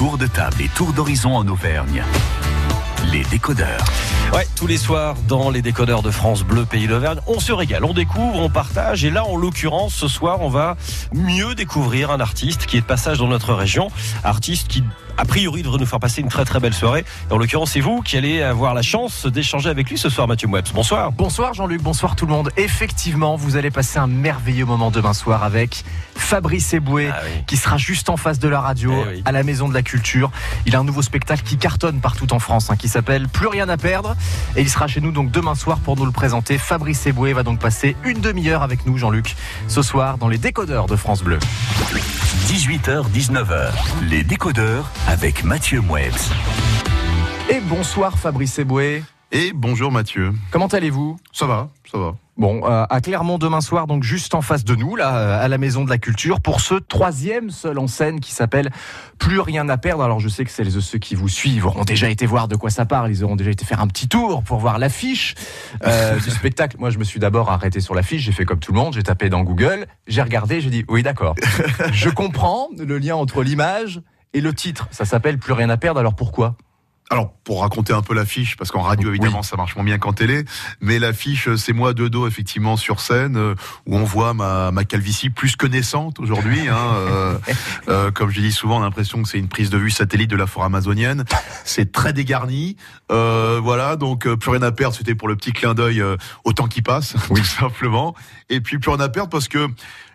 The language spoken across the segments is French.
Tour de table et tour d'horizon en Auvergne. Les décodeurs. Ouais, tous les soirs dans les décodeurs de France Bleu Pays d'Auvergne, on se régale, on découvre, on partage. Et là, en l'occurrence, ce soir, on va mieux découvrir un artiste qui est de passage dans notre région. Artiste qui a priori devrait nous faire passer une très très belle soirée. En l'occurrence, c'est vous qui allez avoir la chance d'échanger avec lui ce soir, Mathieu Mouebs. Bonsoir. Bonsoir Jean-Luc, bonsoir tout le monde. Effectivement, vous allez passer un merveilleux moment demain soir avec Fabrice Eboué, Ah oui. qui sera juste en face de la radio, Eh oui. à la Maison de la Culture. Il a un nouveau spectacle qui cartonne partout en France, hein, qui s'appelle Plus rien à perdre. Et il sera chez nous donc demain soir pour nous le présenter. Fabrice Eboué va donc passer une demi-heure avec nous, Jean-Luc, ce soir dans les décodeurs de France Bleu. 18h, 19h. Les décodeurs avec Mathieu Mouebs. Et bonsoir Fabrice Eboué. Et bonjour Mathieu. Comment allez-vous? Ça va, ça va. Bon, euh, à Clermont demain soir, donc juste en face de nous, là, euh, à la Maison de la Culture, pour ce troisième seul en scène qui s'appelle Plus rien à perdre. Alors je sais que celles et ceux qui vous suivent auront déjà été voir de quoi ça parle, ils auront déjà été faire un petit tour pour voir l'affiche euh, du spectacle. Moi, je me suis d'abord arrêté sur l'affiche, j'ai fait comme tout le monde, j'ai tapé dans Google, j'ai regardé, j'ai dit oui, d'accord. je comprends le lien entre l'image et le titre. Ça s'appelle Plus rien à perdre. Alors pourquoi? Alors, pour raconter un peu l'affiche, parce qu'en radio, évidemment, ça marche moins bien qu'en télé, mais l'affiche, c'est moi de dos, effectivement, sur scène, euh, où on voit ma, ma calvitie plus que naissante aujourd'hui. Hein, euh, euh, comme je dis souvent, on a l'impression que c'est une prise de vue satellite de la forêt amazonienne. C'est très dégarni. Euh, voilà, donc plus rien à perdre, c'était pour le petit clin d'œil au temps qui passe, tout simplement. Et puis plus rien à perdre parce que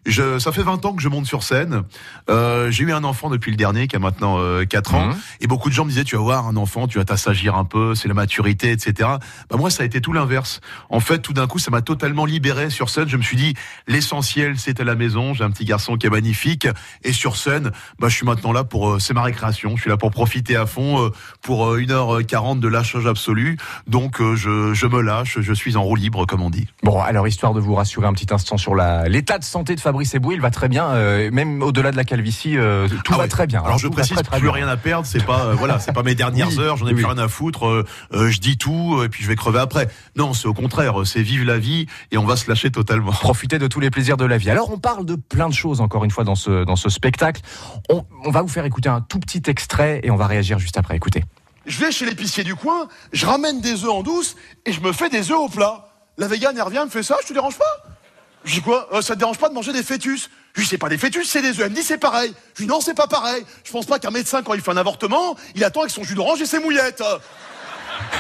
je, ça fait 20 ans que je monte sur scène. Euh, j'ai eu un enfant depuis le dernier qui a maintenant euh, 4 ans. Mhm. Et beaucoup de gens me disaient, tu vas voir un enfant, tu vas t'assagir un peu, c'est la maturité, etc. Bah moi, ça a été tout l'inverse. En fait, tout d'un coup, ça m'a totalement libéré sur scène. Je me suis dit, l'essentiel, c'est à la maison. J'ai un petit garçon qui est magnifique. Et sur scène, bah, je suis maintenant là pour, euh, c'est ma récréation. Je suis là pour profiter à fond, euh, pour euh, 1h40 de lâchage absolu. Donc, euh, je, je me lâche, je suis en roue libre, comme on dit. Bon, alors histoire de vous rassurer un petit instant sur la- l'état de santé de Fabrice Eboué, il va très bien, euh, même au-delà de la calvitie, euh, tout Ah va ouais. très bien. Alors hein, je tout va précise, très, très plus bien. rien à perdre, c'est pas euh, voilà, c'est pas mes dernières Oui, heures, j'en ai oui, plus rien à foutre, je dis tout et puis je vais crever après. Non, c'est au contraire, c'est vive la vie et on va se lâcher totalement. Profiter de tous les plaisirs de la vie. Alors on parle de plein de choses encore une fois dans ce, dans ce spectacle. On, on va vous faire écouter un tout petit extrait et on va réagir juste après. Écoutez. Je vais chez l'épicier du coin, je ramène des œufs en douce et je me fais des œufs au plat. La végane, elle revient, elle me fait ça, je te dérange pas? Je dis quoi? Euh, Ça te dérange pas de manger des fœtus? Je dis c'est pas des fœtus, c'est des œufs. Elle me dit c'est pareil. Je dis non, c'est pas pareil. Je pense pas qu'un médecin, quand il fait un avortement, il attend avec son jus d'orange et ses mouillettes.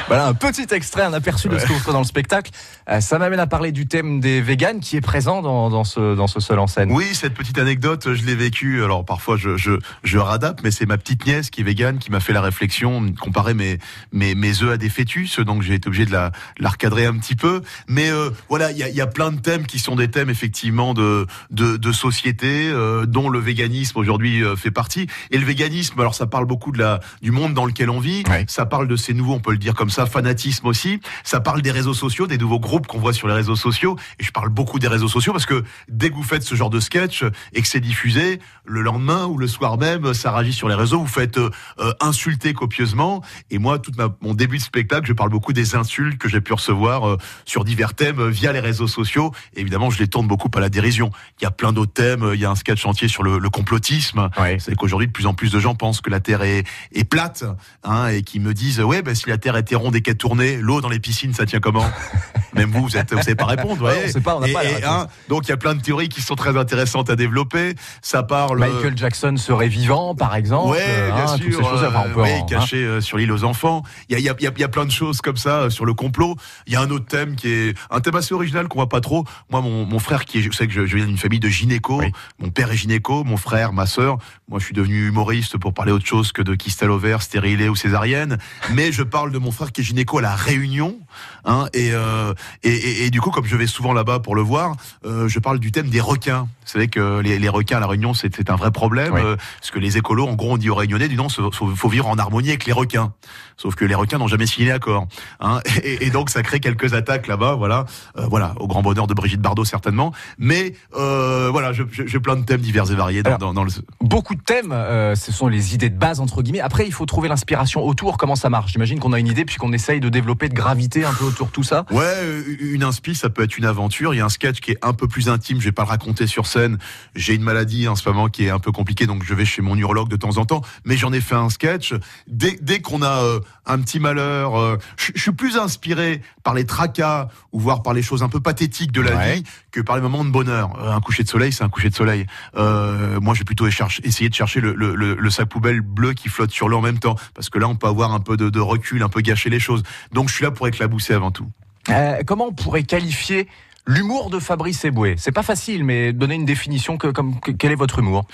Voilà un petit extrait, un aperçu de ce que vous ferez dans le spectacle. Euh, ça m'amène à parler du thème des véganes qui est présent dans, dans, ce, dans ce seul en scène. Oui, cette petite anecdote, je l'ai vécue. Alors parfois je je, je radapte, mais c'est ma petite nièce qui est végane qui m'a fait la réflexion, comparer mes mes mes œufs à des fœtus, donc j'ai été obligé de la de la recadrer un petit peu. Mais euh, voilà, il y a, il y a plein de thèmes qui sont des thèmes effectivement de de, de société, euh, dont le véganisme aujourd'hui fait partie. Et le véganisme, alors ça parle beaucoup de la du monde dans lequel on vit. Ouais. Ça parle de ces nouveaux, on peut le dire comme ça, fanatisme aussi. Ça parle des réseaux sociaux, des nouveaux groupes qu'on voit sur les réseaux sociaux. Et je parle beaucoup des réseaux sociaux parce que dès que vous faites ce genre de sketch et que c'est diffusé, le lendemain ou le soir même, ça réagit sur les réseaux. Vous faites euh, euh, insulter copieusement. Et moi, tout mon début de spectacle, je parle beaucoup des insultes que j'ai pu recevoir euh, sur divers thèmes via les réseaux sociaux. Et évidemment, je les tourne beaucoup à la dérision. Il y a plein d'autres thèmes. Il y a un sketch entier sur le, le complotisme. Ouais. C'est qu'aujourd'hui, de plus en plus de gens pensent que la Terre est, est plate, hein, et qui me disent, ouais, ben, si la Terre était ronde et qu'elle tournait, l'eau dans les piscines, ça tient comment? Même vous, vous vous savez pas répondre, Ouais, voyez. on sait pas, on n'a Et- pas la et, réponse. hein, donc il y a plein de théories qui sont très intéressantes à développer. Ça parle. Michael Jackson serait vivant, par exemple. Ouais, euh, bien hein, sûr. Toutes ces. Enfin, on peut euh, en- hein. caché euh, sur l'île aux enfants. Il y y, y y a plein de choses comme ça sur le complot. Il y a un autre thème qui est un thème assez original qu'on voit pas trop. Moi, mon, mon frère qui est, je sais que je, je viens d'une famille de gynéco. Oui. Mon père est gynéco, mon frère, ma sœur. Moi, je suis devenu humoriste pour parler autre chose que de kystal ovaire, stérilé ou césarienne. Mais je parle de mon frère qui est gynéco à la Réunion. Hein, et, euh, et, et, et du coup, comme je vais souvent là-bas pour le voir, euh, je parle du thème des requins. Vous savez que les, les requins à la Réunion, c'est un vrai problème. Oui. euh, parce que les écolos, en gros, on dit aux Réunionnais, dis non, il faut vivre en harmonie avec les requins. Sauf que les requins n'ont jamais signé l'accord. Hein, et, donc, ça crée quelques attaques là-bas, voilà, voilà, au grand bonheur de Brigitte Bardot certainement. Mais voilà, j'ai plein de thèmes divers et variés dans, Alors, dans, dans le. Beaucoup de thèmes, ce sont les idées de base, entre guillemets. Après, il faut trouver l'inspiration autour, comment ça marche. J'imagine qu'on a une idée idées puisqu'on essaye de développer de gravité un peu autour de tout ça Ouais, une inspi, ça peut être une aventure. Il y a un sketch qui est un peu plus intime. Je vais pas le raconter sur scène. J'ai une maladie en ce moment qui est un peu compliquée, donc je vais chez mon urologue de temps en temps. Mais j'en ai fait un sketch. Dès, dès qu'on a euh, un petit malheur, euh, je suis plus inspiré par les tracas ou voire par les choses un peu pathétiques de la Ouais. vie que par les moments de bonheur. Euh, un coucher de soleil, c'est un coucher de soleil. Euh, moi, je vais plutôt essayer de chercher le, le, le, le sac poubelle bleu qui flotte sur l'eau en même temps, parce que là, on peut avoir un peu de, de recul, un peu gâcher les choses. Donc, je suis là pour éclabousser avant tout. Euh, Comment on pourrait qualifier l'humour de Fabrice Eboué? C'est pas facile, mais donner une définition. Que, comme, que- quel est votre humour?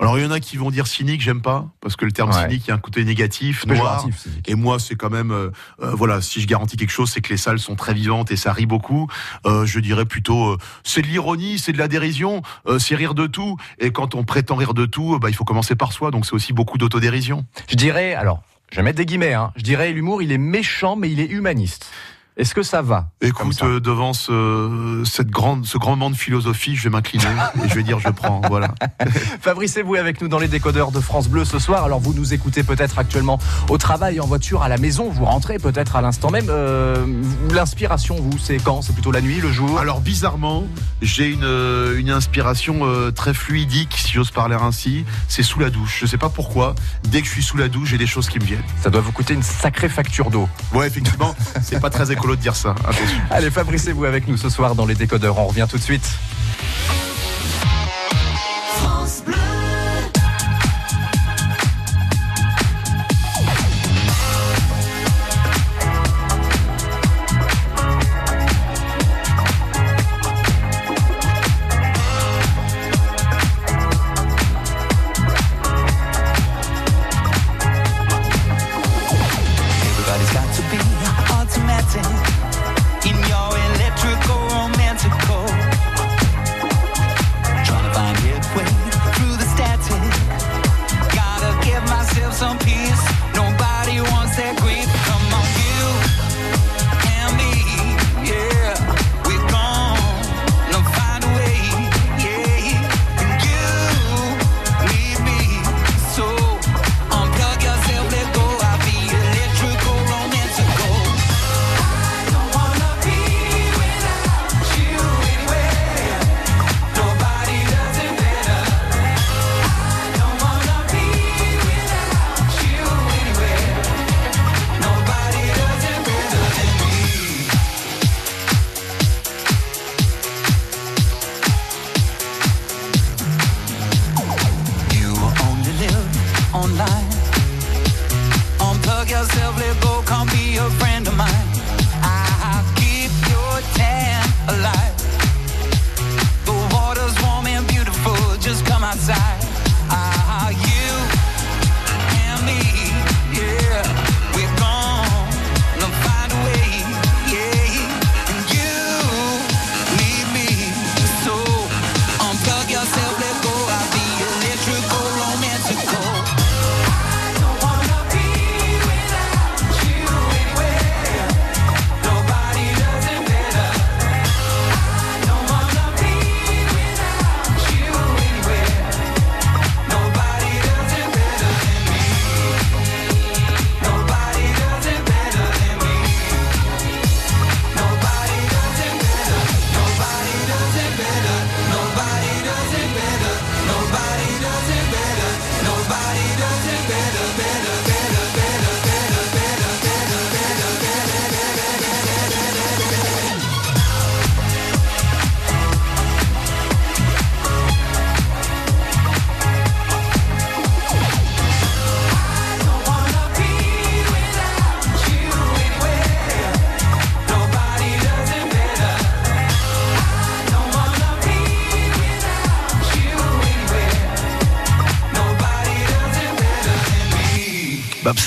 Alors il y en a qui vont dire cynique, j'aime pas, parce que le terme Ouais. cynique il y a un côté négatif, noir. Et moi, c'est quand même, euh, euh, voilà, si je garantis quelque chose, c'est que les salles sont très vivantes et ça rit beaucoup. Euh, je dirais plutôt, euh, c'est de l'ironie, c'est de la dérision, c'est rire de tout. Et quand on prétend rire de tout, bah, il faut commencer par soi. Donc c'est aussi beaucoup d'autodérision. Je dirais, alors, je vais mettre des guillemets, hein, je dirais l'humour, il est méchant, mais il est humaniste. Est-ce que ça va Écoute, ça euh, devant ce, cette grande, ce grand moment de philosophie, je vais m'incliner et je vais dire je prends. Voilà. Fabrice Eboué avec nous dans les décodeurs de France Bleu ce soir. Alors vous nous écoutez peut-être actuellement au travail, en voiture, à la maison, vous rentrez peut-être à l'instant même. Euh, vous, L'inspiration, vous, c'est quand? C'est plutôt la nuit, le jour? Alors bizarrement, j'ai une, euh, une inspiration euh, très fluidique, si j'ose parler ainsi. C'est sous la douche. Je sais pas pourquoi. Dès que je suis sous la douche, j'ai des choses qui me viennent. Ça doit vous coûter une sacrée facture d'eau. Ouais, effectivement, c'est pas très Allez, Fabrice Eboué avec nous ce soir dans les décodeurs. On revient tout de suite.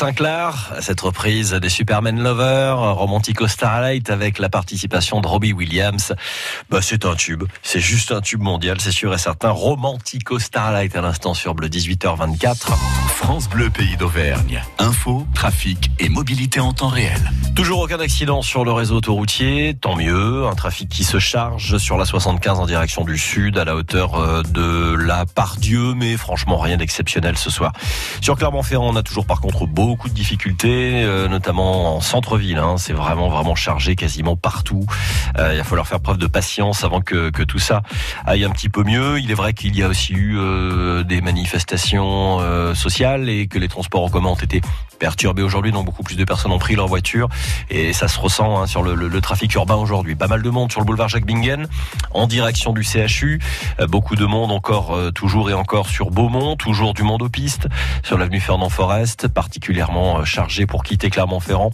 Sinclair, cette reprise des Superman Lovers, Romantico Starlight avec la participation de Robbie Williams. Bah, c'est un tube. C'est juste un tube mondial, c'est sûr et certain. Romantico Starlight à l'instant sur Bleu 18h24. France Bleu Pays d'Auvergne. Info, trafic et mobilité en temps réel. Toujours aucun accident sur le réseau autoroutier, tant mieux. Un trafic qui se charge sur la 75 en direction du sud, à la hauteur euh, de la Pardieu, mais franchement rien d'exceptionnel ce soir. Sur Clermont-Ferrand, on a toujours par contre rencontrent beaucoup de difficultés, euh, notamment en centre-ville. Hein. C'est vraiment vraiment chargé quasiment partout. Euh, il va falloir faire preuve de patience avant que, que tout ça aille un petit peu mieux. Il est vrai qu'il y a aussi eu euh, des manifestations sociales et que les transports en commun ont été perturbés aujourd'hui, donc beaucoup plus de personnes ont pris leur voiture et ça se ressent hein, sur le, le- trafic urbain aujourd'hui. Pas mal de monde sur le boulevard Jacques Bingen en direction du CHU, beaucoup de monde encore toujours et encore sur Beaumont, toujours du monde aux pistes sur l'avenue Fernand Forest, particulièrement euh, chargé pour quitter Clermont-Ferrand.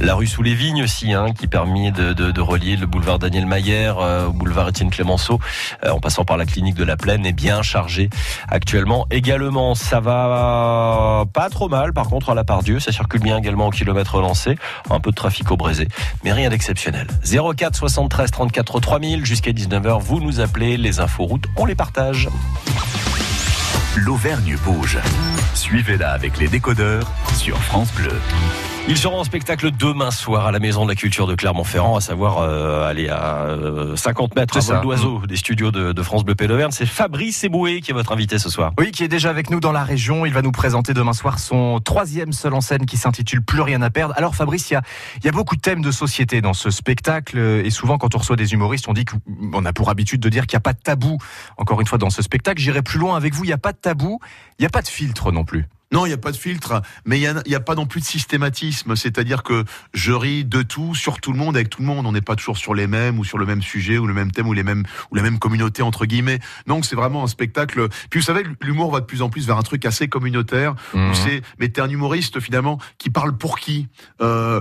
La rue sous les vignes aussi, hein, qui permet de, relier le boulevard Daniel Maillère euh, au boulevard Étienne Clémenceau, euh, en passant par la clinique de la Plaine, est bien chargé actuellement. Également, ça va pas trop mal. Par contre, à la part Dieu, ça circule bien également au kilomètre lancé. Un peu de trafic au Brézé, mais rien d'exceptionnel. 04 73 34 3000 jusqu'à 19h, vous nous appelez, les infos routes, on les partage. L'Auvergne bouge. Suivez-la avec les décodeurs sur France Bleu. Ils seront en spectacle demain soir à la Maison de la Culture de Clermont-Ferrand, à savoir euh, aller à euh, 50 mètres à vol d'oiseau des studios de, de France Bleu d'Auvergne. C'est Fabrice Eboué qui est votre invité ce soir. Oui, qui est déjà avec nous dans la région. Il va nous présenter demain soir son troisième seul en scène qui s'intitule Plus rien à perdre. Alors Fabrice, il y a, il y a beaucoup de thèmes de société dans ce spectacle et souvent quand on reçoit des humoristes, on dit qu'on a pour habitude de dire qu'il n'y a pas de tabou. Encore une fois, dans ce spectacle, j'irai plus loin avec vous. Il n'y a pas de tabou, il n'y a pas de filtre non plus. Non, il n'y a pas de filtre, mais il n'y a, il y a pas non plus de systématisme. C'est-à-dire que je ris de tout, sur tout le monde, avec tout le monde. On n'est pas toujours sur les mêmes, ou sur le même sujet, ou le même thème, ou les mêmes, ou la même communauté, entre guillemets. Donc, c'est vraiment un spectacle. Puis, vous savez, l'humour va de plus en plus vers un truc assez communautaire. Mhm. où c'est, mais t'es un humoriste, finalement, qui parle pour qui? Euh,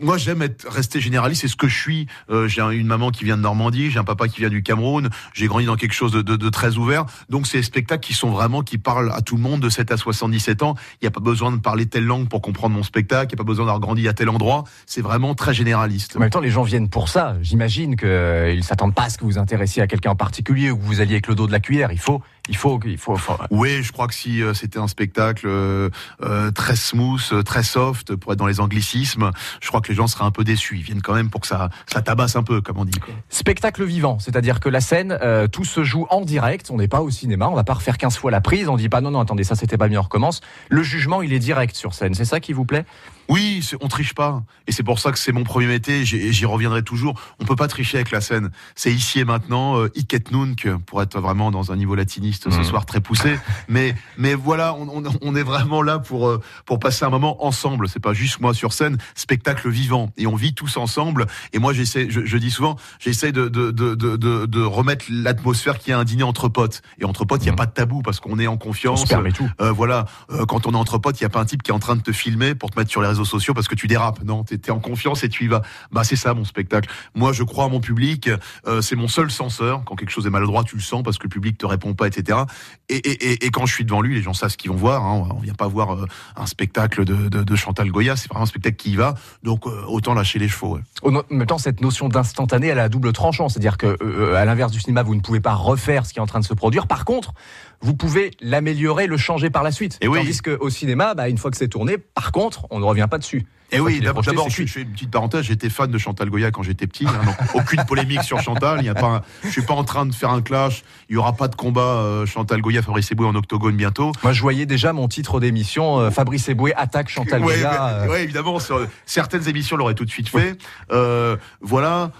Moi, j'aime être resté généraliste, c'est ce que je suis. Euh, j'ai un- une maman qui vient de Normandie, j'ai un papa qui vient du Cameroun, j'ai grandi dans quelque chose de, de- de très ouvert. Donc, c'est des spectacles qui sont vraiment, qui parlent à tout le monde de 7 à 77 ans. Il n'y a pas besoin de parler telle langue pour comprendre mon spectacle, il n'y a pas besoin d'avoir grandi à tel endroit. C'est vraiment très généraliste. En même temps, les gens viennent pour ça. J'imagine qu'ils ne s'attendent pas à ce que vous intéressiez à quelqu'un en particulier ou que vous alliez avec le dos de la cuillère. Il faut, il faut, il faut. Oui, je crois que si euh, c'était un spectacle euh, euh, très smooth, très soft, pour être dans les anglicismes, je crois que les gens seraient un peu déçus. Ils viennent quand même pour que ça, ça tabasse un peu, comme on dit. Quoi. Spectacle vivant, c'est-à-dire que la scène, euh, tout se joue en direct. On n'est pas au cinéma, on va pas refaire 15 fois la prise. On dit pas non, non, attendez, ça c'était pas bien, on recommence. Le jugement, il est direct sur scène. C'est ça qui vous plaît? Oui, c'est- on triche pas. Et c'est pour ça que c'est mon premier métier j'y- et j'y reviendrai toujours. On peut pas tricher avec la scène. C'est ici et maintenant, euh, hic et nunc, pour être vraiment dans un niveau latiniste ce Mhm. soir très poussé. mais, mais voilà, on, on- on est vraiment là pour, euh, pour passer un moment ensemble. C'est pas juste moi sur scène, spectacle vivant. Et on vit tous ensemble. Et moi, j'essaie, je, je dis souvent, j'essaie de, de, de, de, de, remettre l'atmosphère qu'il y a un dîner entre potes. Et entre potes, il n'y a Mhm. pas de tabou parce qu'on est en On confiance. se permet tout. Euh, voilà, euh, quand on est entre potes, il y a pas un type qui est en train de te filmer pour te mettre sur les sociaux parce que tu dérapes. Non, t'es es en confiance et tu y vas. Bah c'est ça mon spectacle. Moi, je crois à mon public. euh, c'est mon seul censeur. Quand quelque chose est maladroit, tu le sens parce que le public te répond pas, etc. Et, quand je suis devant lui, les gens savent ce qu'ils vont voir. Hein. On vient pas voir euh, un spectacle de, Chantal Goya. C'est vraiment un spectacle qui y va. Donc euh, autant lâcher les chevaux. ouais. En même temps, cette notion d'instantané, elle a double tranchant. C'est-à-dire que, à l'inverse du cinéma, vous ne pouvez pas refaire ce qui est en train de se produire. Par contre, vous pouvez l'améliorer, le changer par la suite. Et oui. Tandis qu'au cinéma, bah, une fois que c'est tourné, par contre, on ne revient pas dessus. Et fois oui, d'abord, je, fais une petite parenthèse. J'étais fan de Chantal Goya quand j'étais petit. hein, donc aucune polémique sur Chantal. Il y a pas, un- je suis pas en train de faire un clash. Il y aura pas de combat euh, Chantal Goya, Fabrice Eboué en octogone bientôt. Moi, je voyais déjà mon titre d'émission, euh, Fabrice Eboué attaque Chantal Ouais, Goya. ouais, euh, ouais, évidemment, sur certaines émissions l'auraient tout de suite fait. Euh, voilà.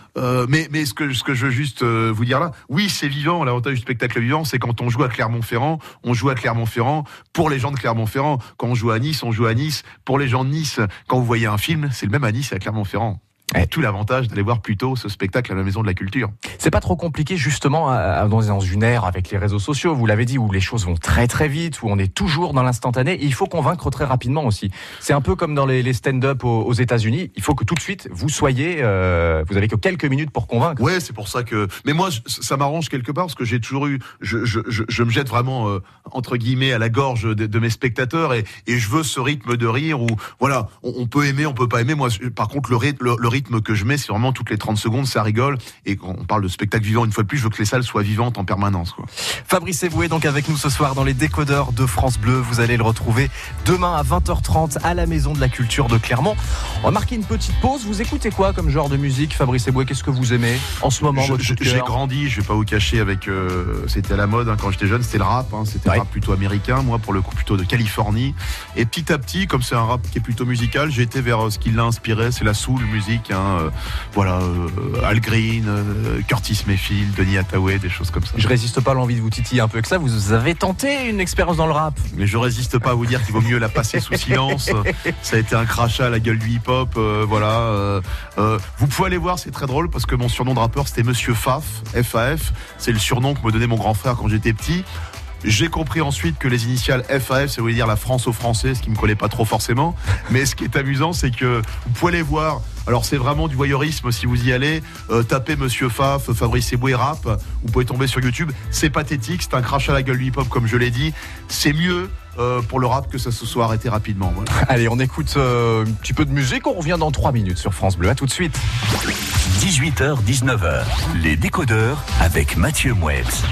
Mais mais ce que ce que je veux juste vous dire là, oui, c'est vivant. L'avantage du spectacle vivant, c'est quand on joue à Clermont-Ferrand, on joue à Clermont-Ferrand pour les gens de Clermont-Ferrand. Quand on joue à Nice, on joue à Nice pour les gens de Nice. Quand vous voyez un film, c'est le même à Nice à Clermont-Ferrand. Ouais. Tout l'avantage d'aller voir plutôt ce spectacle à la Maison de la Culture. C'est pas trop compliqué justement dans une ère avec les réseaux sociaux, vous l'avez dit, où les choses vont très très vite, où on est toujours dans l'instantané. Il faut convaincre très rapidement aussi. C'est un peu comme dans les, stand-up aux, États-Unis. Il faut que tout de suite vous soyez, euh, vous avez que quelques minutes pour convaincre. Ouais, c'est pour ça que. Mais moi, ça m'arrange quelque part parce que j'ai toujours eu. Je, je, je, je me jette vraiment euh, entre guillemets à la gorge de, de mes spectateurs et, et je veux ce rythme de rire où voilà, on, on peut aimer, on peut pas aimer. Moi, par contre, le, rythme- le, le rythme que je mets, c'est vraiment toutes les 30 secondes, ça rigole. Et quand on parle de spectacle vivant, une fois de plus, je veux que les salles soient vivantes en permanence. Quoi. Fabrice Eboué donc avec nous ce soir dans les décodeurs de France Bleu. Vous allez le retrouver demain à 20h30 à la Maison de la Culture de Clermont. On va marquer une petite pause. Vous écoutez quoi comme genre de musique, Fabrice Eboué? Qu'est-ce que vous aimez en ce moment J'ai grandi, je vais pas vous cacher avec. euh, c'était à la mode hein, quand j'étais jeune, c'était le rap. hein, c'était Ouais. rap plutôt américain. Moi, pour le coup, plutôt de Californie. Et petit à petit, comme c'est un rap qui est plutôt musical, j'ai été vers euh, ce qui l'a inspiré. C'est la soul musique. Euh, voilà, euh, Al Green, euh, Curtis Mayfield, Denis Hathaway, des choses comme ça. Je résiste pas à l'envie de vous titiller un peu avec ça. Vous avez tenté une expérience dans le rap Mais je résiste pas à vous dire qu'il vaut mieux la passer sous silence. Ça a été un crachat à la gueule du hip-hop. euh, voilà. euh, euh, vous pouvez aller voir, c'est très drôle parce que mon surnom de rappeur c'était Monsieur Faf, FAF. C'est le surnom que me donnait mon grand frère quand j'étais petit. J'ai compris ensuite que les initiales FAF, ça voulait dire la France aux Français, ce qui me collait pas trop forcément. Mais ce qui est amusant, c'est que vous pouvez aller voir. Alors c'est vraiment du voyeurisme si vous y allez. Euh, tapez Monsieur Faf, Fabrice Eboué rap. Vous pouvez tomber sur YouTube. C'est pathétique, c'est un crash à la gueule du hip-hop comme je l'ai dit. C'est mieux euh, pour le rap que ça se soit arrêté rapidement. Voilà. Allez, on écoute euh, un petit peu de musique. On revient dans 3 minutes sur France Bleu. À tout de suite. 18h, 19h, les décodeurs avec Mathieu Mouebs.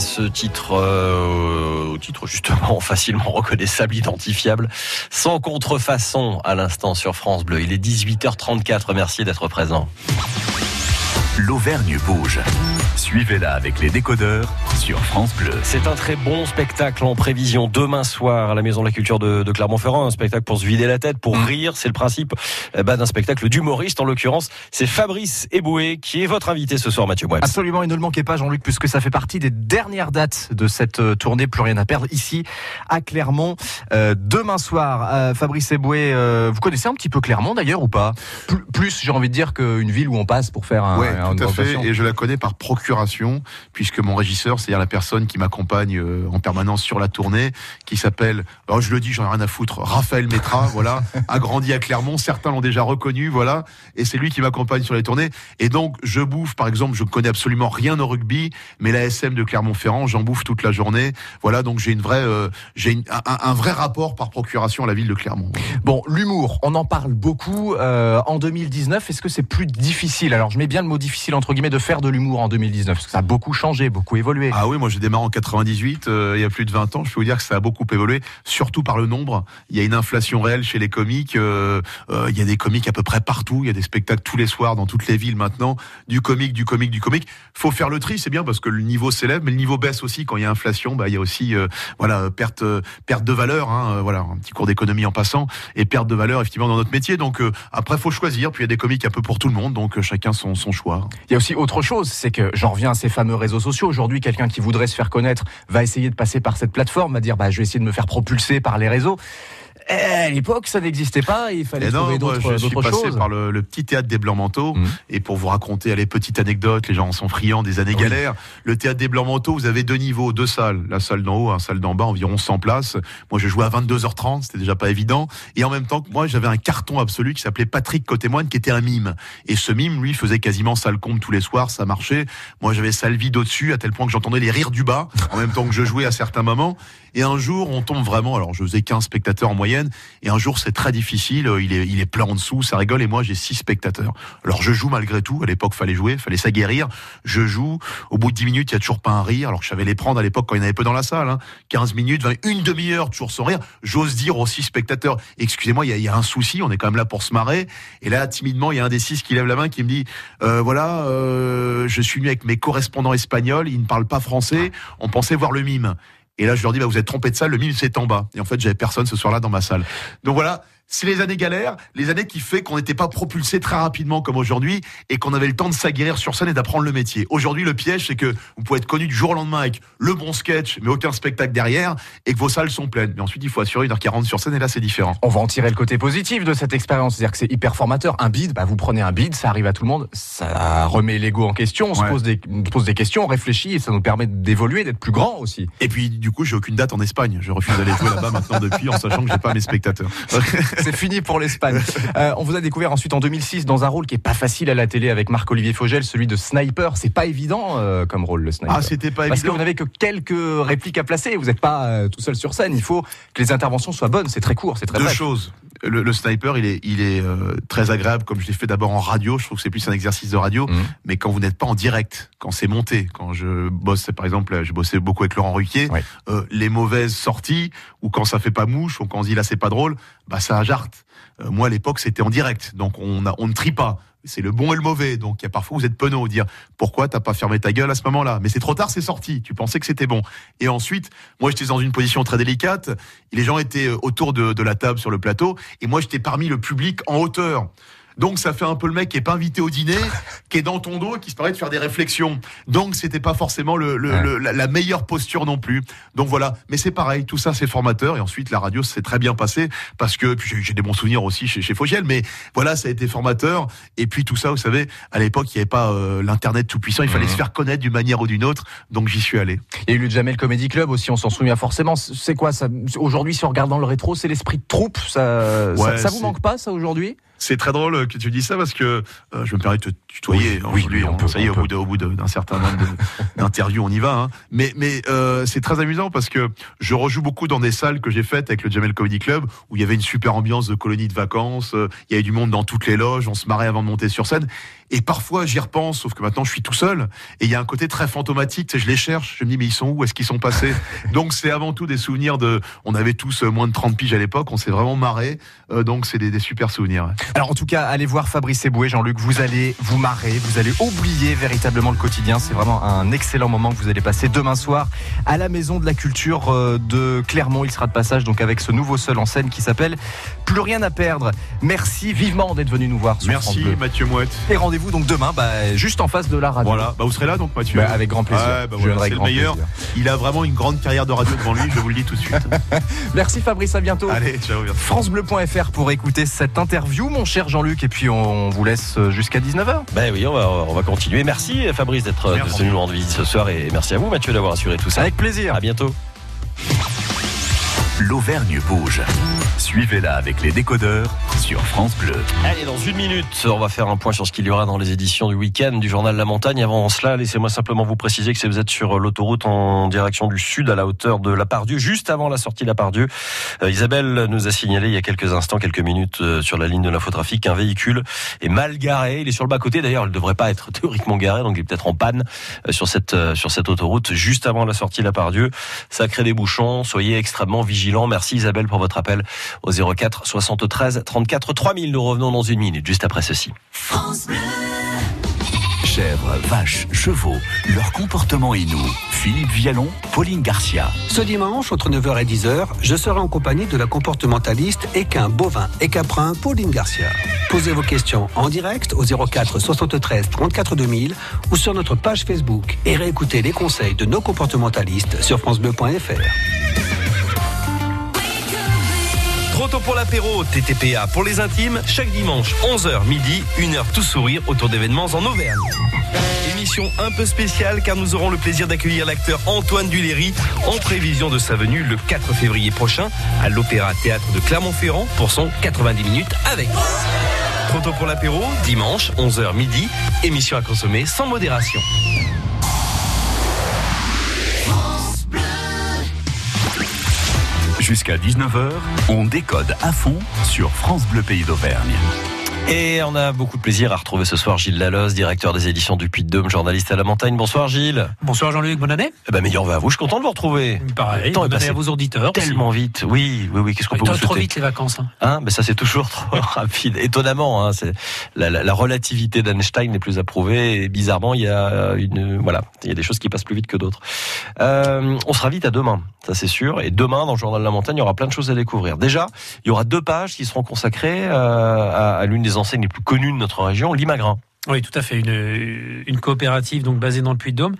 Ce titre, euh, titre justement facilement reconnaissable, identifiable, sans contrefaçon à l'instant sur France Bleu. Il est 18h34. Merci d'être présent. L'Auvergne bouge. Suivez-la avec les décodeurs sur France Bleu. C'est un très bon spectacle en prévision demain soir à la Maison de la Culture de, de Clermont-Ferrand. Un spectacle pour se vider la tête, pour rire. C'est le principe eh ben, d'un spectacle d'humoriste. En l'occurrence, c'est Fabrice Eboué qui est votre invité ce soir, Mathieu Bois. Absolument, et ne le manquez pas, Jean-Luc, puisque ça fait partie des dernières dates de cette euh, tournée Plus rien à perdre ici à Clermont. Euh, demain soir, euh, Fabrice Eboué, euh, vous connaissez un petit peu Clermont d'ailleurs ou pas? Plus, plus, j'ai envie de dire qu'une ville où on passe pour faire un, Ouais, un- une tout à fait. rotation. Et je la connais par procuration, puisque mon régisseur, c'est-à-dire la personne qui m'accompagne euh, en permanence sur la tournée, qui s'appelle, alors je le dis, j'en ai rien à foutre, Raphaël Métra, voilà, a grandi à Clermont, certains l'ont déjà reconnu, voilà, et c'est lui qui m'accompagne sur les tournées. Et donc, je bouffe, par exemple, je ne connais absolument rien au rugby, mais la SM de Clermont-Ferrand, j'en bouffe toute la journée. Voilà, donc j'ai une vraie, euh, j'ai un, un vrai rapport par procuration à la ville de Clermont. Bon, l'humour, on en parle beaucoup. Euh, en 2019, est-ce que c'est plus difficile? Alors, je mets bien le mot difficile de faire de l'humour en 2019, parce que ça a beaucoup changé, beaucoup évolué. Ah oui, moi j'ai démarré en 98, euh, il y a plus de 20 ans. Je peux vous dire que ça a beaucoup évolué, surtout par le nombre. Il y a une inflation réelle chez les comiques. euh, euh, il y a des comiques à peu près partout. Il y a des spectacles tous les soirs dans toutes les villes maintenant. Du comique, du comique, du comique. Faut faire le tri, c'est bien parce que le niveau s'élève, mais le niveau baisse aussi quand il y a inflation. Bah il y a aussi euh, voilà perte perte de valeur. Hein, euh, voilà un petit cours d'économie en passant et perte de valeur effectivement dans notre métier. Donc euh, après faut choisir. Puis il y a des comiques un peu pour tout le monde. Donc chacun son son choix. Il y a aussi autre chose, c'est que j'en reviens à ces fameux réseaux sociaux. Aujourd'hui, quelqu'un qui voudrait se faire connaître va essayer de passer par cette plateforme, va dire bah, je vais essayer de me faire propulser par les réseaux. Eh, à l'époque, ça n'existait pas, il fallait Et non, trouver d'autres je suis passé choses. par le, le petit théâtre des Blancs Manteaux. Mhm. Et pour vous raconter les petites anecdotes, les gens en sont friands des années Oui. galères. Le théâtre des Blancs Manteaux, vous avez deux niveaux, deux salles. La salle d'en haut, la salle d'en bas, environ 100 places. Moi, je jouais à 22h30, c'était déjà pas évident. Et en même temps que moi, j'avais un carton absolu qui s'appelait Patrick Cotémoine, qui était un mime. Et ce mime, lui, faisait quasiment salle comble tous les soirs, ça marchait. Moi, j'avais salle vide au-dessus, à tel point que j'entendais les rires du bas, en même temps que je jouais à certains moments. Et un jour, on tombe vraiment, alors je faisais 15 spectateurs en moyenne, et un jour, c'est très difficile, il est, plein en dessous, ça rigole, et moi, j'ai 6 spectateurs. Alors, je joue malgré tout, à l'époque, fallait jouer, fallait s'aguerrir, je joue, au bout de 10 minutes, il y a toujours pas un rire, alors que je savais les prendre à l'époque quand il y en avait peu dans la salle, hein. 15 minutes, 20, une demi-heure, toujours sans rire, j'ose dire aux 6 spectateurs, excusez-moi, il y, a, un souci, on est quand même là pour se marrer, et là, timidement, il y a un des 6 qui lève la main, qui me dit, euh, voilà, euh, je suis venu avec mes correspondants espagnols, ils ne parlent pas français, on pensait voir le mime. Et là, je leur dis, bah, vous êtes trompé de salle, le mime, c'est en bas. Et en fait, j'avais personne ce soir-là dans ma salle. Donc voilà, c'est les années galères, les années qui fait qu'on n'était pas propulsé très rapidement comme aujourd'hui et qu'on avait le temps de s'aguerrir sur scène et d'apprendre le métier. Aujourd'hui, le piège, c'est que vous pouvez être connu du jour au lendemain avec le bon sketch, mais aucun spectacle derrière et que vos salles sont pleines. Mais ensuite, il faut assurer une heure 40 sur scène et là, c'est différent. On va en tirer le côté positif de cette expérience, c'est-à-dire que c'est hyper formateur. Un bid, bah, vous prenez un bid, ça arrive à tout le monde, ça remet l'ego en question, on se pose des, on se pose des questions, on réfléchit et ça nous permet d'évoluer, d'être plus grand aussi. Et puis, du coup, j'ai aucune date en Espagne. Je refuse d'aller jouer là-bas maintenant depuis en sachant que j'ai pas mes spectateurs. C'est fini pour l'Espagne. Euh, on vous a découvert ensuite en 2006 dans un rôle qui est pas facile à la télé avec Marc-Olivier Fogel, celui de sniper. C'est pas évident euh, comme rôle le sniper. Ah, c'était pas Parce que vous n'avez que quelques répliques à placer, vous n'êtes pas euh, tout seul sur scène. Il faut que les interventions soient bonnes. C'est très court, c'est très Deux bref. choses. Le, le sniper, il est, il est euh, très agréable, comme je l'ai fait d'abord en radio. Je trouve que c'est plus un exercice de radio. Mhm. Mais quand vous n'êtes pas en direct, quand c'est monté, quand je bosse, par exemple, je bossais beaucoup avec Laurent Ruquier, euh, les mauvaises sorties, ou quand ça fait pas mouche, ou quand on dit là c'est pas drôle, bah ça jarte. Euh, moi à l'époque c'était en direct, donc on, a, on ne trie pas. C'est le bon et le mauvais. Donc il y a parfois vous êtes penaud, dire pourquoi t'as pas fermé ta gueule à ce moment-là? Mais c'est trop tard, c'est sorti. Tu pensais que c'était bon. Et ensuite, moi j'étais dans une position très délicate. Les gens étaient euh, autour de, de la table sur le plateau, et moi j'étais parmi le public en hauteur. Donc ça fait un peu le mec qui est pas invité au dîner, qui est dans ton dos et qui se permet de faire des réflexions. Donc c'était pas forcément le, le- Ouais. le- la, la meilleure posture non plus. Donc voilà, mais c'est pareil, tout ça c'est formateur et ensuite la radio s'est très bien passé parce que j'ai- des bons souvenirs aussi chez, chez Fogiel, mais voilà ça a été formateur et puis tout ça vous savez à l'époque il n'y avait pas euh, l'internet tout puissant, il fallait Mhm. se faire connaître d'une manière ou d'une autre, donc j'y suis allé. Il y a eu le Jamel Comedy Club aussi, on s'en souvient forcément. C'est quoi ça? Aujourd'hui, si on regarde dans le rétro, c'est l'esprit de troupe. Ça, ça, Ouais, ça vous manque pas, ça, aujourd'hui? C'est très drôle que tu dis ça parce que euh, je me permets de te tutoyer. Oui, aujourd'hui, oui, on on peut, ça y est, au bout d'un certain nombre d'interviews, on y va. hein. Mais, mais euh, c'est très amusant parce que je rejoue beaucoup dans des salles que j'ai faites avec le Jamel Comedy Club où il y avait une super ambiance de colonie de vacances. euh, Il y avait du monde dans toutes les loges. On se marrait avant de monter sur scène. Et parfois, j'y repense, sauf que maintenant, je suis tout seul. Et il y a un côté très fantomatique. Tu sais, je les cherche. Je me dis, mais ils sont où? Est-ce qu'ils sont passés? Donc, c'est avant tout des souvenirs de. On avait tous euh, moins de 30 piges à l'époque. On s'est vraiment marré. Euh, donc, c'est des, des super souvenirs. Alors en tout cas, allez voir Fabrice Eboué, Jean-Luc, vous allez vous marrer, vous allez oublier véritablement le quotidien. C'est vraiment un excellent moment que vous allez passer demain soir à la Maison de la Culture euh, de Clermont. Il sera de passage donc avec ce nouveau seul en scène qui s'appelle Plus rien à perdre. Merci vivement d'être venu nous voir sur Merci. Mathieu Mouette. Et rendez-vous donc demain, bah, juste en face de la radio. Voilà. Bah, vous serez là, donc, Mathieu Bah, avec grand plaisir. Bah, Je voilà, c'est le meilleur. plaisir. Il a vraiment une grande carrière de radio devant lui. Je vous le dis tout de suite. Merci Fabrice, à bientôt. Allez, ciao. FranceBleu.fr pour écouter cette interview, mon cher Jean-Luc, et puis on vous laisse jusqu'à 19h. Ben oui, on va, on va continuer. Merci Fabrice d'être venu nous rendre visite ce soir et merci à vous Mathieu d'avoir assuré tout ça. Avec plaisir. À bientôt. L'Auvergne bouge. Suivez-la avec les décodeurs sur France Bleu. Allez, dans une minute, on va faire un point sur ce qu'il y aura dans les éditions du week-end du journal La Montagne. Avant cela, laissez-moi simplement vous préciser que si vous êtes sur l'autoroute en direction du sud, à la hauteur de la Pardieu, juste avant la sortie de la Pardieu, euh, Isabelle nous a signalé il y a quelques instants, quelques minutes, euh, sur la ligne de l'infotrafic, qu'un véhicule est mal garé. Il est sur le bas-côté. D'ailleurs, il ne devrait pas être théoriquement garé, donc il est peut-être en panne euh, sur cette, sur cette autoroute, juste avant la sortie de la Pardieu. Ça crée des bouchons. Soyez extrêmement vigilants. Merci Isabelle pour votre appel au 04 73 34 3000. Nous revenons dans une minute, juste après ceci. Chèvres, vaches, chevaux, leur comportement et nous. Philippe Vialon, Pauline Garcia. Ce dimanche, entre 9h et 10h, je serai en compagnie de la comportementaliste équin, bovin et caprin Pauline Garcia. Posez vos questions en direct au 04 73 34 2000 ou sur notre page Facebook et réécoutez les conseils de nos comportementalistes sur francebleu.fr. Tôt pour l'apéro, TTPA pour les intimes, chaque dimanche 11h midi, une heure tout sourire autour d'événements en Auvergne. Émission un peu spéciale car nous aurons le plaisir d'accueillir l'acteur Antoine Duléry en prévision de sa venue le 4 février prochain à l'Opéra Théâtre de Clermont-Ferrand pour son 90 minutes avec. Tôt pour l'apéro, dimanche 11h midi, émission à consommer sans modération. Jusqu'à 19h, on décode à fond sur France Bleu Pays d'Auvergne. Et on a beaucoup de plaisir à retrouver ce soir Gilles Laloz, directeur des éditions du Puy-de-Dôme, journaliste à la montagne. Bonsoir Gilles. Bonsoir Jean-Luc, bonne année. Eh ben meilleur va à vous, je suis content de vous retrouver. Pareil, bonne année à vos auditeurs. aussi. Tellement vite. Oui, oui, oui. Qu'est-ce qu'on peut vous trop souhaiter vite les vacances. hein. Hein, mais ça c'est toujours trop rapide. Étonnamment, hein, c'est la, la- la relativité d'Einstein n'est plus approuvée et bizarrement il y a une voilà, il y a des choses qui passent plus vite que d'autres. Euh, on sera vite à demain, ça c'est sûr. Et demain dans le journal de la montagne, il y aura plein de choses à découvrir. Déjà, il y aura deux pages qui seront consacrées euh, à, à l'une des les plus connues de notre région, Limagrin. Oui, tout à fait. Une, une coopérative donc basée dans le Puy-de-Dôme.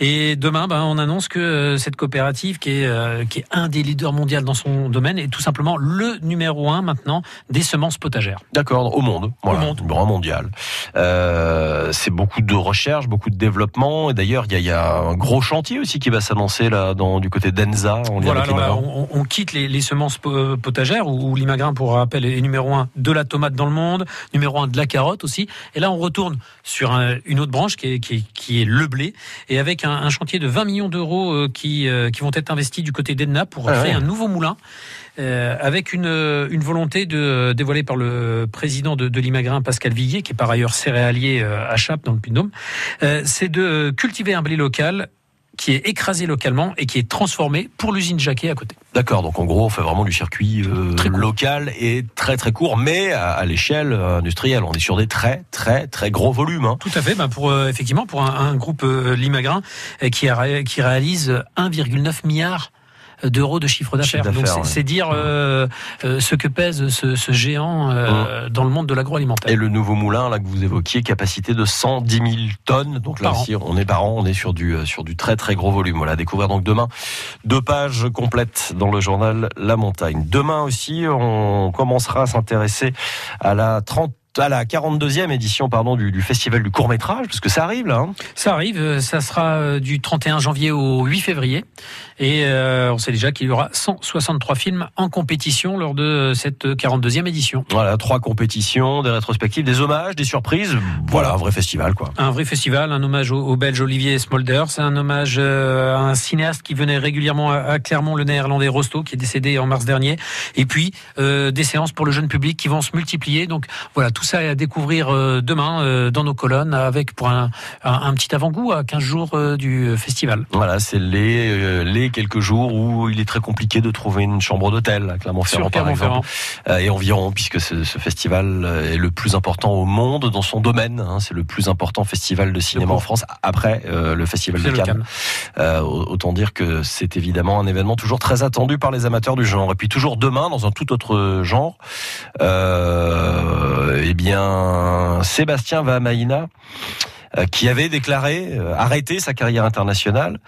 Et demain, ben, on annonce que euh, cette coopérative, qui est, euh, qui est un des leaders mondiaux dans son domaine, est tout simplement le numéro un maintenant des semences potagères. D'accord, au monde, voilà, monde. numéro un mondial. Euh, c'est beaucoup de recherche, beaucoup de développement. Et d'ailleurs, il y a, il y a un gros chantier aussi qui va s'annoncer là, dans du côté d'Enza. en lien Voilà, alors là, on, on quitte les, les semences po- potagères où, où l'imagrin, pour rappel, est numéro un de la tomate dans le monde, numéro un de la carotte aussi. Et là, on retourne sur un- une autre branche qui est, qui, est, qui est le blé, et avec un, un chantier de 20 millions d'euros euh, qui, euh, qui vont être investis du côté d'Edna pour Ah créer ouais. un nouveau moulin. euh, avec une, une volonté de, dévoilée par le président de, de l'Imagrin, Pascal Villiers, qui est par ailleurs céréalier à Chape, dans le Puy-de-Dôme, euh, c'est de cultiver un blé local qui est écrasé localement et qui est transformé pour l'usine Jacquet à côté. D'accord, donc en gros, on fait vraiment du circuit euh, Très local et très très court, mais à, à l'échelle euh, industrielle. On est sur des très très très gros volumes. Hein. Tout à fait, ben pour euh, effectivement pour un, un groupe euh, Limagrin qui, a qui réalise 1,9 milliard d'euros de chiffre d'affaires. Donc c'est ouais. dire euh, euh, ce que pèse ce, ce géant euh, dans le monde de l'agroalimentaire. Et le nouveau moulin là que vous évoquiez, capacité de 110 000 tonnes. Donc là aussi, on est par an, on est sur du sur du très très gros volume. Voilà, à découvrir donc demain deux pages complètes dans le journal La Montagne. Demain aussi, on commencera à s'intéresser à la 30 à la 42e édition pardon, du, du festival du court métrage, parce que ça arrive là. hein. Ça arrive, ça sera du 31 janvier au 8 février. Et euh, on sait déjà qu'il y aura 163 films en compétition lors de cette 42e édition. Voilà, trois compétitions, des rétrospectives, des hommages, des surprises. Voilà, un vrai festival quoi. Un vrai festival, un hommage au, au Belge Olivier Smolder. C'est un hommage euh, à un cinéaste qui venait régulièrement à, à Clermont, le néerlandais Rosto, qui est décédé en mars dernier. Et puis, euh, des séances pour le jeune public qui vont se multiplier. Donc voilà, tout ça est à découvrir demain dans nos colonnes avec pour un, un, un petit avant-goût à 15 jours du festival. Voilà, c'est les, les quelques jours où il est très compliqué de trouver une chambre d'hôtel à Clermont-Ferrand par exemple, Euh, et environ, puisque ce, ce festival euh, est le plus important au monde dans son domaine. hein. c'est le plus important festival de cinéma en France après euh, le festival de Cannes. Euh, autant dire que c'est évidemment un événement toujours très attendu par les amateurs du genre. Et puis toujours demain, dans un tout autre genre, euh, eh bien, Sébastien Vahamaina euh, qui avait déclaré euh, arrêter sa carrière internationale.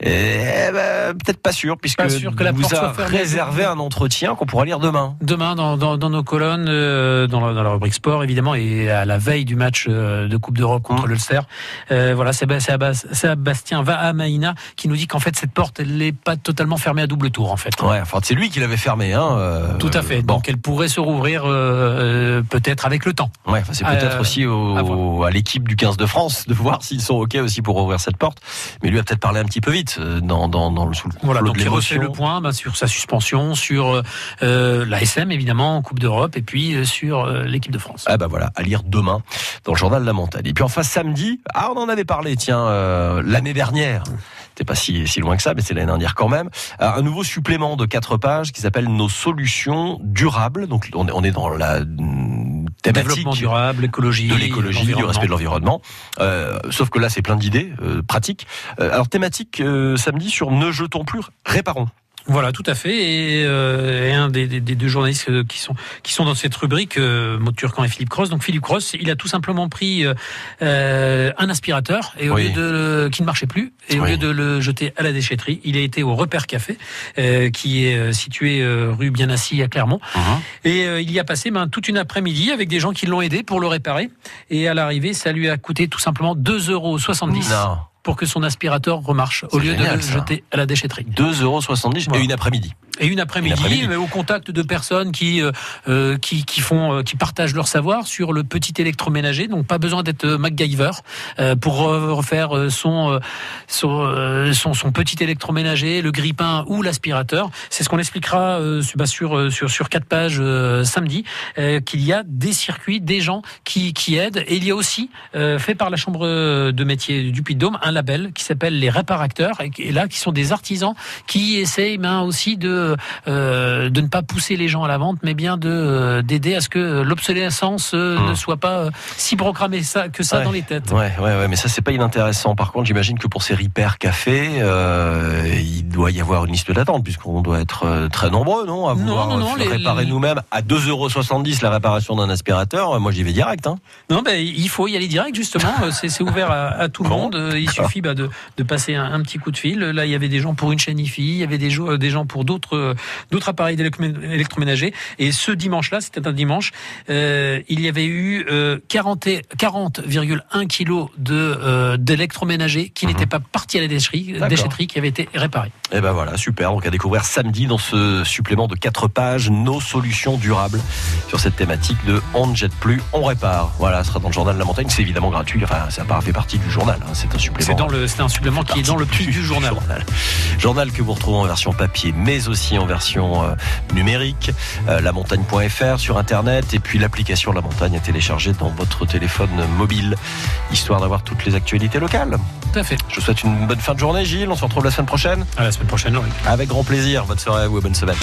Ben, peut-être pas sûr, puisque Pas sûr que la vous a fermée. réservé un entretien qu'on pourra lire demain. Demain, dans, dans, dans nos colonnes, euh, dans, la, dans la rubrique sport, évidemment, et à la veille du match euh, de Coupe d'Europe contre Mmh. l'Ulster, euh, voilà, c'est Ba- c'est Abbas- c'est Sébastien Vahamaina qui nous dit qu'en fait, cette porte, elle n'est pas totalement fermée à double tour, en fait. Ouais, enfin c'est lui qui l'avait fermé. Hein, euh, Tout à fait. Bon, Donc, elle pourrait se rouvrir euh, euh, peut-être avec le temps. ouais, enfin, c'est peut-être Euh, aussi au- à à l'équipe du 15 de France de voir s'ils sont ok aussi pour ouvrir cette porte. Mais lui a peut-être parlé un petit peu vite euh, dans dans, dans le sous Voilà, donc il refait le point bah, sur sa suspension, sur euh, la SM évidemment, en Coupe d'Europe, et puis euh, sur euh, l'équipe de France. Ah bah voilà, à lire demain dans le journal la montagne. Et puis enfin samedi, ah on en avait parlé, tiens, euh, l'année dernière. C'était pas si, si loin que ça, mais c'est l'année dernière quand même. Euh, Un nouveau supplément de quatre pages qui s'appelle Nos solutions durables. Donc on est, dans la thématique Développement durable, écologie, de l'écologie, du respect de l'environnement. Euh, sauf que là, c'est plein d'idées euh, pratiques. Euh, alors thématique euh, samedi sur ne jetons plus, réparons. Voilà, tout à fait. Et, euh, et un des, des- des deux journalistes euh, qui sont qui sont dans cette rubrique, euh, Maud Turcan et Philippe Cross. Donc Philippe Cross, il a tout simplement pris euh, euh, un aspirateur et au Oui. lieu de qui ne marchait plus et au Oui. lieu de le jeter à la déchetterie, il a été au Repère Café, euh, qui est situé rue Bien Assis à Clermont. Et euh, il y a passé ben, toute une après-midi avec des gens qui l'ont aidé pour le réparer. Et à l'arrivée, ça lui a coûté tout simplement 2,70 euros. Pour que son aspirateur remarche au lieu de le ça. jeter à la déchetterie. 2,70€ Voilà. et une après-midi. Et une après-midi, après-midi. mais au contact de personnes qui euh, euh, qui, qui font euh, qui partagent leur savoir sur le petit électroménager. Donc pas besoin d'être MacGyver euh, pour re- refaire son, son son son petit électroménager, le grille-pain ou l'aspirateur. C'est ce qu'on expliquera euh, sur- sur sur quatre pages samedi qu'il y a des circuits, des gens qui qui aident. Et il y a aussi fait par la chambre de métier du Puy-de-Dôme un label qui s'appelle les réparateurs et là qui sont des artisans qui essayent ben, aussi de euh, de ne pas pousser les gens à la vente, mais bien de euh, d'aider à ce que l'obsolescence euh, Hum. ne soit pas si programmée ça, que ça Ouais. dans les têtes. Ouais, ouais, ouais, mais ça c'est pas inintéressant. Par contre, j'imagine que pour ces repair cafés, euh, il doit y avoir une liste d'attente puisqu'on doit être très nombreux, non, à Non, vouloir non, non, les- réparer les- nous-mêmes à 2,70€ la réparation d'un aspirateur. Moi, j'y vais direct. Hein. Non, ben il faut y aller direct justement. C'est ouvert à, à tout le Bon. monde. Il suffit bah, de, de passer un, un petit coup de fil. Là, il y avait des gens pour une chaîne IFI, il y avait des, des gens pour d'autres euh, d'autres appareils électroménagers. Et ce dimanche-là, c'était un dimanche, euh, il y avait eu euh, 40 et- 40,1 kilos de euh, d'électroménager qui n'étaient pas partis à la déchetterie, qui avait été réparés. Et ben voilà, super. Donc à découvrir samedi dans ce supplément de quatre pages, nos solutions durables sur cette thématique de on ne jette plus, on répare. Voilà, ce sera dans le journal de la montagne. C'est évidemment gratuit. Enfin, ça fait partie du journal. hein. C'est un supplément. C'est dans le c'est un supplément qui est dans le prix du journal. journal. Journal que vous retrouvez en version papier, mais aussi en version euh, numérique. Euh, lamontagne.fr sur internet et puis l'application La Montagne à télécharger dans votre téléphone mobile, histoire d'avoir toutes les actualités locales. Tout à fait. Je vous souhaite une bonne fin de journée, Gilles. On se retrouve la semaine prochaine. À la semaine prochaine, Laurie. Avec grand plaisir. Bonne soirée à vous et bonne semaine.